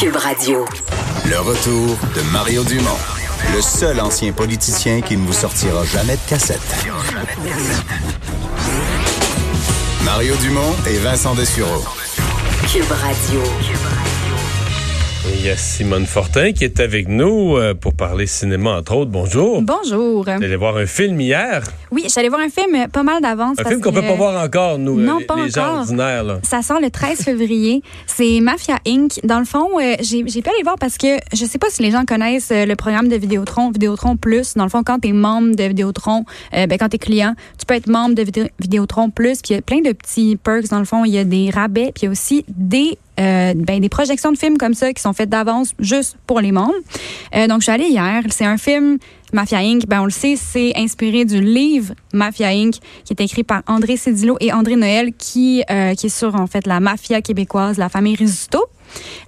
Cube Radio. Le retour de Mario Dumont, le seul ancien politicien qui ne vous sortira jamais de cassette. Mario Dumont et Vincent Dessureau. Cube Radio. Il y a Simone Fortin qui est avec nous euh, pour parler cinéma, entre autres. Bonjour. Bonjour. Vous allez voir un film hier? Oui, j'allais voir un film pas mal d'avance. Un parce film qu'on peut que pas voir encore, nous, Non, les, pas les gens encore. ordinaires. Là. Ça sort le 13 février. C'est Mafia Inc. Dans le fond, euh, j'ai j'ai pu aller voir parce que je sais pas si les gens connaissent euh, le programme de Vidéotron, Vidéotron Plus. Dans le fond, quand tu es membre de Vidéotron, euh, ben, quand tu es client, tu peux être membre de Vidé- Vidéotron Plus. Puis il y a plein de petits perks. Dans le fond, il y a des rabais. Puis il y a aussi des euh, ben, des projections de films comme ça qui sont faites d'avance juste pour les membres. Euh, donc, je suis allée hier. C'est un film Mafia Inc. Ben, on le sait, c'est inspiré du livre Mafia Inc. qui est écrit par André Cédillo et André Noël qui, euh, qui est sur, en fait, la mafia québécoise, la famille Risuto.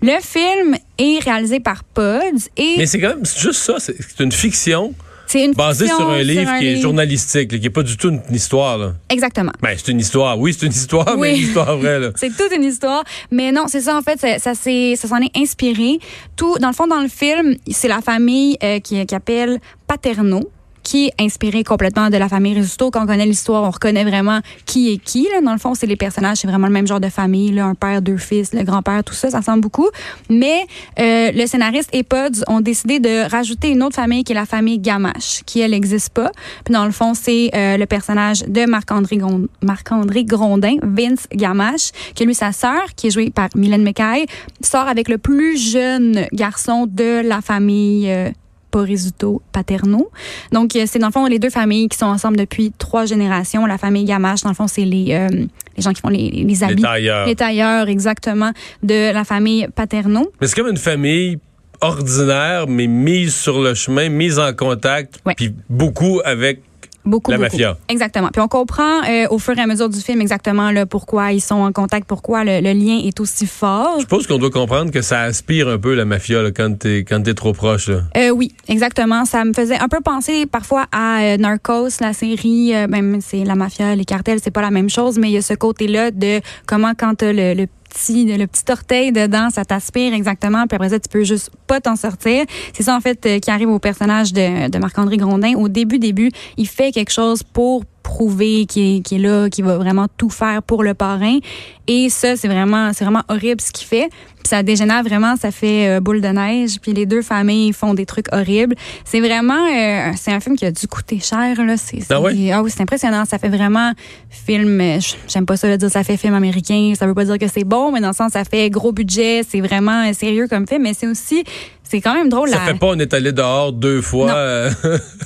Le film est réalisé par Pods et Mais c'est quand même juste ça. C'est une fiction c'est une fiction sur un livre qui est journalistique, là, qui est pas du tout une, une histoire. Là. Exactement. Ben, c'est une histoire. Oui, c'est une histoire, mais une histoire vraie. Là. C'est toute une histoire. Mais non, c'est ça, en fait, ça, ça, s'est- ça s'en est inspiré. Tout, dans le fond, dans le film, c'est la famille euh, qui, qui appelle Paterno qui est inspirée complètement de la famille Risuto. Quand on connaît l'histoire, on reconnaît vraiment qui est qui. Là. Dans le fond, c'est les personnages, c'est vraiment le même genre de famille. Là. Un père, deux fils, le grand-père, tout ça, ça ressemble beaucoup. Mais euh, le scénariste et Pods ont décidé de rajouter une autre famille qui est la famille Gamache, qui, elle, n'existe pas. Puis dans le fond, c'est euh, le personnage de Marc-André Grondin, Vince Gamache, qui est lui, sa sœur, qui est jouée par Mylène McKay, sort avec le plus jeune garçon de la famille euh, Porisuto Paterno. Donc, euh, c'est dans le fond les deux familles qui sont ensemble depuis trois générations. La famille Gamache, dans le fond, c'est les, euh, les gens qui font les, les Les habits. tailleurs. Les tailleurs, exactement, de la famille Paterno. Mais c'est comme une famille ordinaire, mais mise sur le chemin, mise en contact, Ouais. puis beaucoup avec Beaucoup, La beaucoup. mafia. Exactement. Puis on comprend euh, au fur et à mesure du film exactement là, pourquoi ils sont en contact, pourquoi le, le lien est aussi fort. Je suppose qu'on doit comprendre que ça aspire un peu la mafia là, quand t'es quand t'es trop proche. Là. Euh, oui, exactement. Ça me faisait un peu penser parfois à euh, Narcos, la série. même c'est la mafia, les cartels, c'est pas la même chose, mais il y a ce côté-là de comment quand t'as le, le le petit orteil dedans, ça t'aspire exactement. Puis après ça, tu peux juste pas t'en sortir. C'est ça en fait euh, qui arrive au personnage de, de Marc-André Grondin. Au début, début, il fait quelque chose pour prouver qu'il est, là, qu'il va vraiment tout faire pour le parrain. Et ça, c'est vraiment, c'est vraiment horrible ce qu'il fait. Puis ça dégénère vraiment, ça fait euh, boule de neige. Puis les deux familles font des trucs horribles. C'est vraiment, euh, c'est un film qui a dû coûter cher là. C'est, c'est- Ah ouais? oui, c'est impressionnant. Ça fait vraiment film. euh, J'aime pas ça le dire, ça fait film américain. Ça veut pas dire que c'est bon, mais dans le sens, ça fait gros budget. C'est vraiment euh, sérieux comme film, mais c'est aussi, c'est quand même drôle. Ça la- fait pas on est allé dehors deux fois, Non. euh,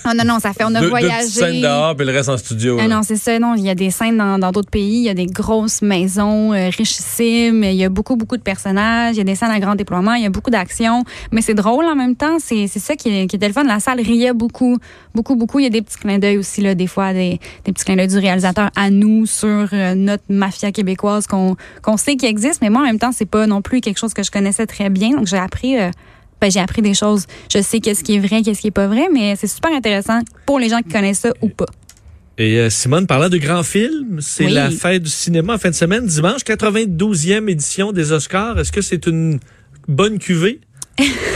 Ah, non, non, ça fait, on a deux, deux voyagé. petites scènes dehors, puis le reste en studio. Ah non, c'est ça. Non, il y a des scènes dans d'autres pays. Il y a des grosses maisons euh, richissimes. Il y a beaucoup, beaucoup de personnages. Il y a des scènes à grand déploiement. Il y a beaucoup d'action. Mais c'est drôle en même temps. C'est c'est ça qui, est- qui était le fun. La salle riait beaucoup, beaucoup, beaucoup. Il y a des petits clins d'œil aussi, là, des fois, des, des petits clins d'œil du réalisateur à nous sur euh, notre mafia québécoise qu'on qu'on sait qui existe. Mais moi, en même temps, c'est pas non plus quelque chose que je connaissais très bien. Donc, j'ai appris... ben, j'ai appris des choses. Je sais qu'est-ce qui est vrai, qu'est-ce qui est pas vrai, mais c'est super intéressant pour les gens qui connaissent ça ou pas. Et euh, Simone, parlant de grands films, c'est Oui. la fête du cinéma en fin de semaine, dimanche, 92e édition des Oscars. Est-ce que c'est une bonne cuvée?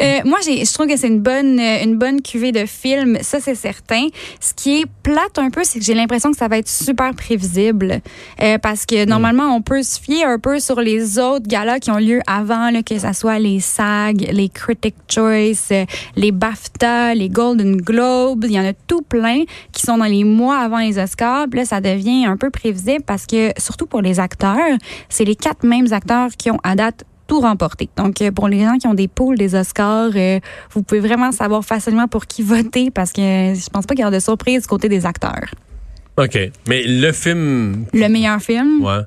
Euh, moi, je trouve que c'est une bonne, euh, une bonne cuvée de films, ça c'est certain. Ce qui est plate un peu, c'est que j'ai l'impression que ça va être super prévisible, Euh, parce que normalement, on peut se fier un peu sur les autres galas qui ont lieu avant, là, que ça soit les SAG, les Critic Choice, euh, les BAFTA, les Golden Globes, il y en a tout plein qui sont dans les mois avant les Oscars. Puis là, ça devient un peu prévisible parce que surtout pour les acteurs, c'est les quatre mêmes acteurs qui ont à date tout remporté. Donc, euh, pour les gens qui ont des poules des Oscars, euh, vous pouvez vraiment savoir facilement pour qui voter parce que je pense pas qu'il y aura de surprise du côté des acteurs. OK. Mais le film, Le meilleur film? ouais.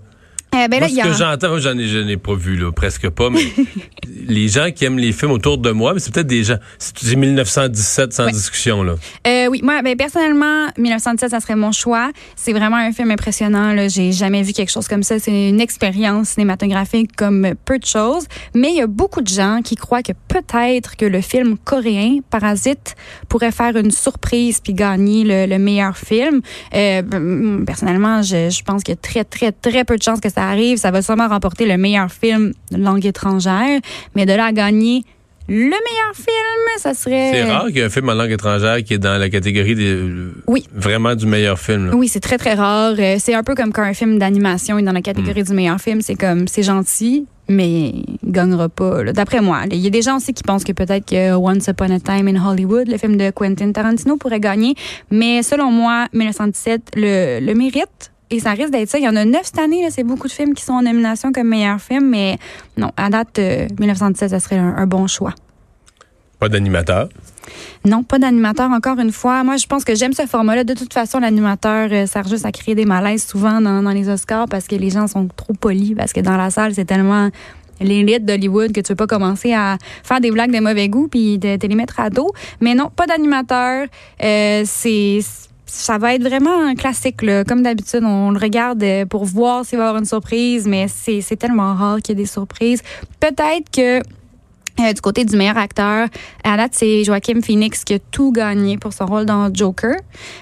Euh, ben Moi, là, ce y a... que j'entends, j'en ai, j'en ai pas vu, là, presque pas, mais les gens qui aiment les films autour de moi, mais c'est peut-être des gens. Si tu dis 1917 sans Ouais. discussion, là. Euh, oui, moi, ben, personnellement, 1917, ça serait mon choix. C'est vraiment un film impressionnant. Là. J'ai jamais vu quelque chose comme ça. C'est une expérience cinématographique comme peu de choses. Mais il y a beaucoup de gens qui croient que peut-être que le film coréen, Parasite, pourrait faire une surprise puis gagner le, le meilleur film. Euh, ben, personnellement, je, je pense qu'il y a très, très, très peu de chances que ça arrive. Ça va sûrement remporter le meilleur film de langue étrangère. Mais de là à gagner le meilleur film, ça serait... C'est rare qu'il y ait un film en langue étrangère qui est dans la catégorie des, Oui. vraiment du meilleur film. là. Oui, c'est très, très rare. Euh, C'est un peu comme quand un film d'animation est dans la catégorie du meilleur film. C'est comme, c'est gentil, mais il gagnera pas. D'après moi, il y a des gens aussi qui pensent que peut-être que Once Upon a Time in Hollywood, le film de Quentin Tarantino, pourrait gagner. Mais selon moi, 1917 le, le mérite. Et ça risque d'être ça. Il y en a neuf cette année. C'est beaucoup de films qui sont en nomination comme meilleur film. Mais non, à date, euh, 1917, ça serait un, un bon choix. Pas d'animateur? Non, pas d'animateur, encore une fois. Moi, je pense que j'aime ce format-là. De toute façon, l'animateur euh, sert juste à créer des malaises souvent dans, dans les Oscars parce que les gens sont trop polis, parce que dans la salle, c'est tellement l'élite d'Hollywood que tu veux pas commencer à faire des blagues de mauvais goût puis de, de les mettre à dos. Mais non, pas d'animateur. Euh, c'est ça va être vraiment un classique. Comme d'habitude, on le regarde euh, pour voir s'il va y avoir une surprise, mais c'est tellement rare qu'il y ait des surprises. Peut-être que euh, du côté du meilleur acteur, à date, c'est Joaquin Phoenix qui a tout gagné pour son rôle dans Joker.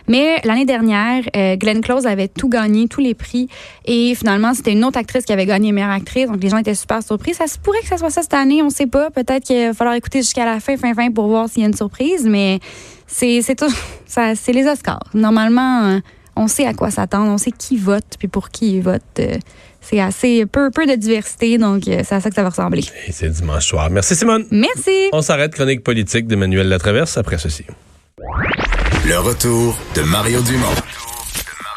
Mais l'année dernière, euh, Glenn Close avait tout gagné, tous les prix. Et finalement, c'était une autre actrice qui avait gagné meilleure actrice. Donc, les gens étaient super surpris. Ça se pourrait que ça soit ça cette année, on sait pas. Peut-être qu'il va falloir écouter jusqu'à la fin, fin, fin pour voir s'il y a une surprise. Mais c'est c'est tout. ça- C'est les Oscars. Normalement, euh, on sait à quoi s'attendre. On sait qui vote puis pour qui il vote. Euh, C'est assez peu, peu de diversité. Donc, euh, c'est à ça que ça va ressembler. Et c'est dimanche soir. Merci, Simone. Merci. On s'arrête. Chronique politique d'Emmanuel Latraverse après ceci. Le retour de Mario Dumont.